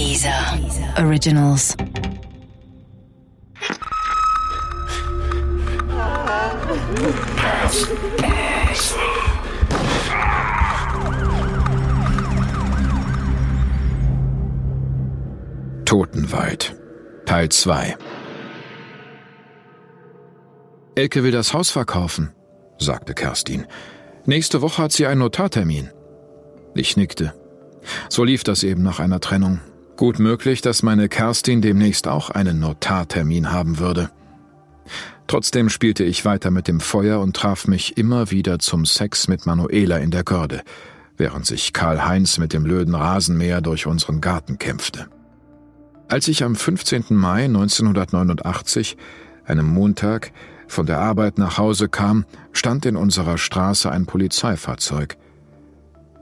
Dieser Originals. Totenwald Teil 2 Elke will das Haus verkaufen, sagte Kerstin. Nächste Woche hat sie einen Notartermin. Ich nickte. So lief das eben nach einer Trennung. Gut möglich, dass meine Kerstin demnächst auch einen Notartermin haben würde. Trotzdem spielte ich weiter mit dem Feuer und traf mich immer wieder zum Sex mit Manuela in der Görde, während sich Karl-Heinz mit dem blöden Rasenmäher durch unseren Garten kämpfte. Als ich am 15. Mai 1989, einem Montag, von der Arbeit nach Hause kam, stand in unserer Straße ein Polizeifahrzeug.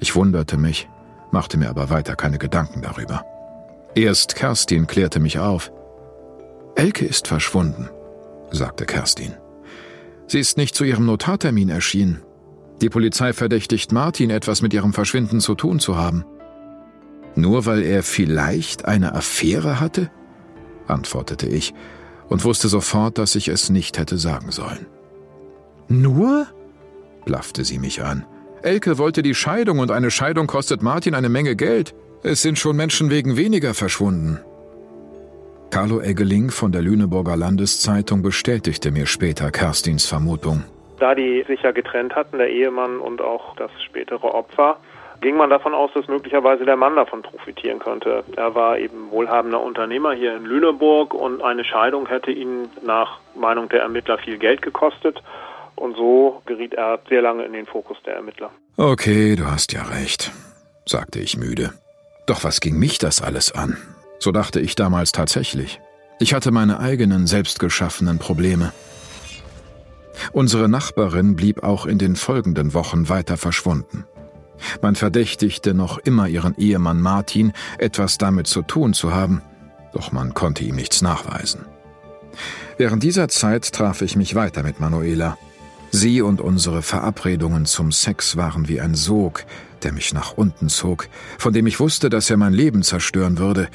Ich wunderte mich, machte mir aber weiter keine Gedanken darüber. Erst Kerstin klärte mich auf. Elke ist verschwunden, sagte Kerstin. Sie ist nicht zu ihrem Notartermin erschienen. Die Polizei verdächtigt Martin, etwas mit ihrem Verschwinden zu tun zu haben. Nur weil er vielleicht eine Affäre hatte? antwortete ich und wusste sofort, dass ich es nicht hätte sagen sollen. Nur? blaffte sie mich an. Elke wollte die Scheidung und eine Scheidung kostet Martin eine Menge Geld. Es sind schon Menschen wegen weniger verschwunden. Carlo Eggeling von der Lüneburger Landeszeitung bestätigte mir später Kerstins Vermutung. Da die sich ja getrennt hatten, der Ehemann und auch das spätere Opfer, ging man davon aus, dass möglicherweise der Mann davon profitieren könnte. Er war eben wohlhabender Unternehmer hier in Lüneburg und eine Scheidung hätte ihn nach Meinung der Ermittler viel Geld gekostet. Und so geriet er sehr lange in den Fokus der Ermittler. Okay, du hast ja recht, sagte ich müde. Doch was ging mich das alles an? So dachte ich damals tatsächlich. Ich hatte meine eigenen selbstgeschaffenen Probleme. Unsere Nachbarin blieb auch in den folgenden Wochen weiter verschwunden. Man verdächtigte noch immer ihren Ehemann Martin, etwas damit zu tun zu haben, doch man konnte ihm nichts nachweisen. Während dieser Zeit traf ich mich weiter mit Manuela. Sie und unsere Verabredungen zum Sex waren wie ein Sog, der mich nach unten zog, von dem ich wusste, dass er mein Leben zerstören würde,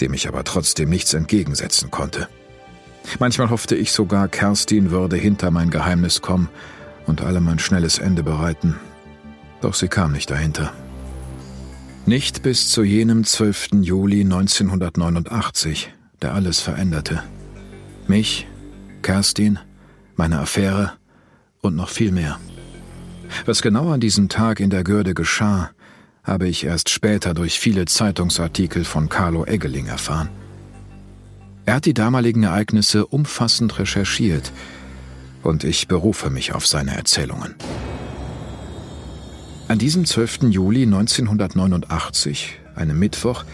dem ich aber trotzdem nichts entgegensetzen konnte. Manchmal hoffte ich sogar, Kerstin würde hinter mein Geheimnis kommen und allem ein schnelles Ende bereiten, doch sie kam nicht dahinter. Nicht bis zu jenem 12. Juli 1989, der alles veränderte. Mich, Kerstin, meine Affäre und noch viel mehr. Was genau an diesem Tag in der Görde geschah, habe ich erst später durch viele Zeitungsartikel von Carlo Eggeling erfahren. Er hat die damaligen Ereignisse umfassend recherchiert und ich berufe mich auf seine Erzählungen. An diesem 12. Juli 1989, einem Mittwoch,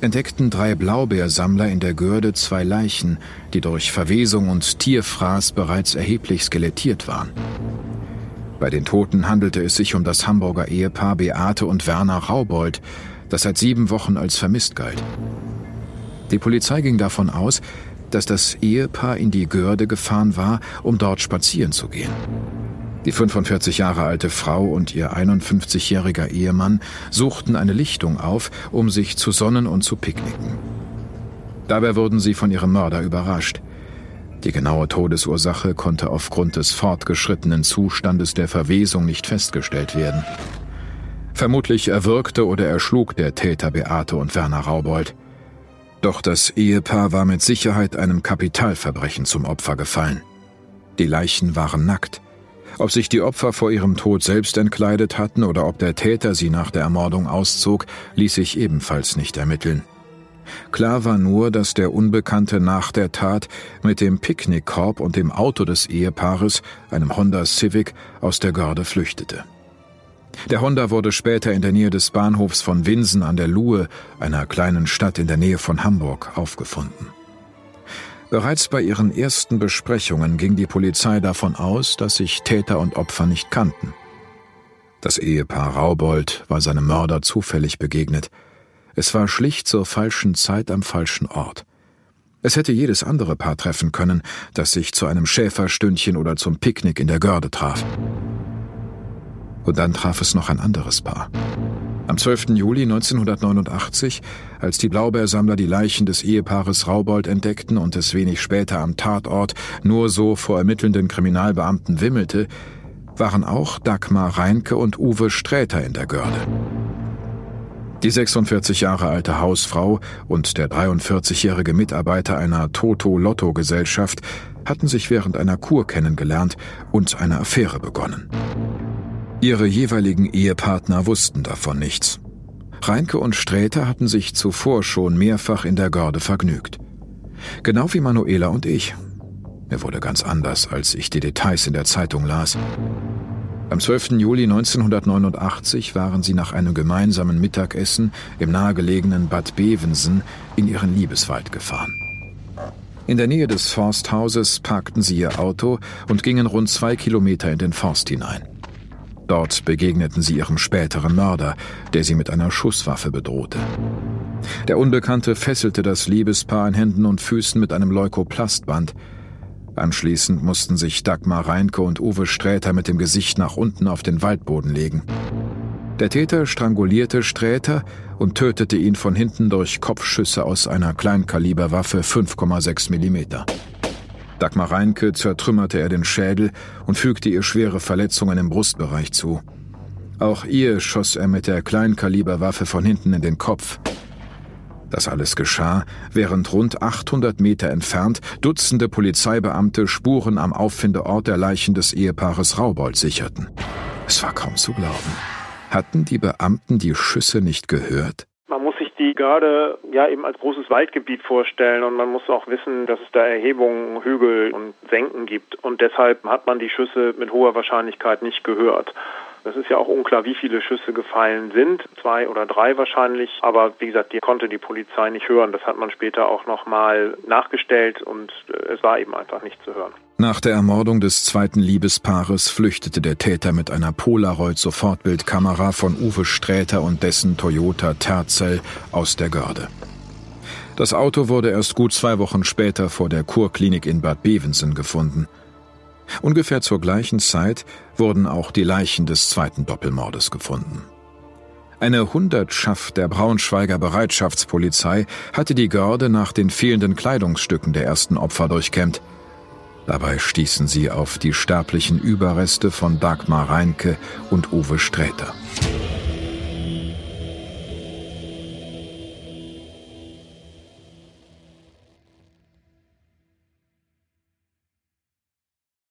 entdeckten drei Blaubeersammler in der Görde zwei Leichen, die durch Verwesung und Tierfraß bereits erheblich skelettiert waren. Bei den Toten handelte es sich um das Hamburger Ehepaar Beate und Werner Raubold, das seit sieben Wochen als vermisst galt. Die Polizei ging davon aus, dass das Ehepaar in die Görde gefahren war, um dort spazieren zu gehen. Die 45 Jahre alte Frau und ihr 51-jähriger Ehemann suchten eine Lichtung auf, um sich zu sonnen und zu picknicken. Dabei wurden sie von ihrem Mörder überrascht. Die genaue Todesursache konnte aufgrund des fortgeschrittenen Zustandes der Verwesung nicht festgestellt werden. Vermutlich erwürgte oder erschlug der Täter Beate und Werner Raubold. Doch das Ehepaar war mit Sicherheit einem Kapitalverbrechen zum Opfer gefallen. Die Leichen waren nackt. Ob sich die Opfer vor ihrem Tod selbst entkleidet hatten oder ob der Täter sie nach der Ermordung auszog, ließ sich ebenfalls nicht ermitteln. Klar war nur, dass der Unbekannte nach der Tat mit dem Picknickkorb und dem Auto des Ehepaares, einem Honda Civic, aus der Görde flüchtete. Der Honda wurde später in der Nähe des Bahnhofs von Winsen an der Luhe, einer kleinen Stadt in der Nähe von Hamburg, aufgefunden. Bereits bei ihren ersten Besprechungen ging die Polizei davon aus, dass sich Täter und Opfer nicht kannten. Das Ehepaar Raubold war seinem Mörder zufällig begegnet. Es war schlicht zur falschen Zeit am falschen Ort. Es hätte jedes andere Paar treffen können, das sich zu einem Schäferstündchen oder zum Picknick in der Görde traf. Und dann traf es noch ein anderes Paar. Am 12. Juli 1989, als die Blaubeersammler die Leichen des Ehepaares Raubold entdeckten und es wenig später am Tatort nur so vor ermittelnden Kriminalbeamten wimmelte, waren auch Dagmar Reinke und Uwe Sträter in der Görde. Die 46 Jahre alte Hausfrau und der 43-jährige Mitarbeiter einer Toto-Lotto-Gesellschaft hatten sich während einer Kur kennengelernt und eine Affäre begonnen. Ihre jeweiligen Ehepartner wussten davon nichts. Reinke und Sträter hatten sich zuvor schon mehrfach in der Görde vergnügt. Genau wie Manuela und ich. Mir wurde ganz anders, als ich die Details in der Zeitung las. Am 12. Juli 1989 waren sie nach einem gemeinsamen Mittagessen im nahegelegenen Bad Bevensen in ihren Liebeswald gefahren. In der Nähe des Forsthauses parkten sie ihr Auto und gingen rund zwei Kilometer in den Forst hinein. Dort begegneten sie ihrem späteren Mörder, der sie mit einer Schusswaffe bedrohte. Der Unbekannte fesselte das Liebespaar in Händen und Füßen mit einem Leukoplastband, Anschließend mussten sich Dagmar Reinke und Uwe Sträter mit dem Gesicht nach unten auf den Waldboden legen. Der Täter strangulierte Sträter und tötete ihn von hinten durch Kopfschüsse aus einer Kleinkaliberwaffe 5,6 mm. Dagmar Reinke zertrümmerte er den Schädel und fügte ihr schwere Verletzungen im Brustbereich zu. Auch ihr schoss er mit der Kleinkaliberwaffe von hinten in den Kopf. Das alles geschah, während rund 800 Meter entfernt Dutzende Polizeibeamte Spuren am Auffindeort der Leichen des Ehepaares Raubold sicherten. Es war kaum zu glauben. Hatten die Beamten die Schüsse nicht gehört? Man muss sich die Garde ja eben als großes Waldgebiet vorstellen und man muss auch wissen, dass es da Erhebungen, Hügel und Senken gibt und deshalb hat man die Schüsse mit hoher Wahrscheinlichkeit nicht gehört. Es ist ja auch unklar, wie viele Schüsse gefallen sind, zwei oder drei wahrscheinlich, aber wie gesagt, die konnte die Polizei nicht hören. Das hat man später auch nochmal nachgestellt und äh, es war eben einfach nicht zu hören. Nach der Ermordung des zweiten Liebespaares flüchtete der Täter mit einer Polaroid-Sofortbildkamera von Uwe Sträter und dessen Toyota Terzel aus der Görde. Das Auto wurde erst gut zwei Wochen später vor der Kurklinik in Bad Bevensen gefunden. Ungefähr zur gleichen Zeit wurden auch die Leichen des zweiten Doppelmordes gefunden. Eine Hundertschaft der Braunschweiger Bereitschaftspolizei hatte die Görde nach den fehlenden Kleidungsstücken der ersten Opfer durchkämmt. Dabei stießen sie auf die sterblichen Überreste von Dagmar Reinke und Uwe Sträter.